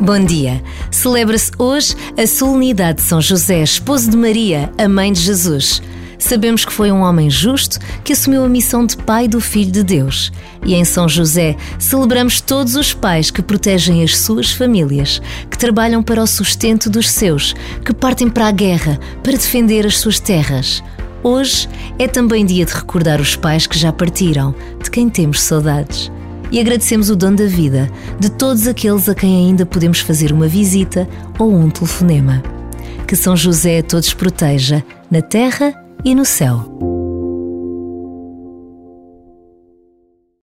Bom dia. Celebra-se hoje a solenidade de São José, esposo de Maria, a mãe de Jesus. Sabemos que foi um homem justo que assumiu a missão de pai do Filho de Deus. E em São José celebramos todos os pais que protegem as suas famílias, que trabalham para o sustento dos seus, que partem para a guerra para defender as suas terras. Hoje é também dia de recordar os pais que já partiram, de quem temos saudades. E agradecemos o dom da vida de todos aqueles a quem ainda podemos fazer uma visita ou um telefonema. Que São José a todos proteja, na terra e no céu.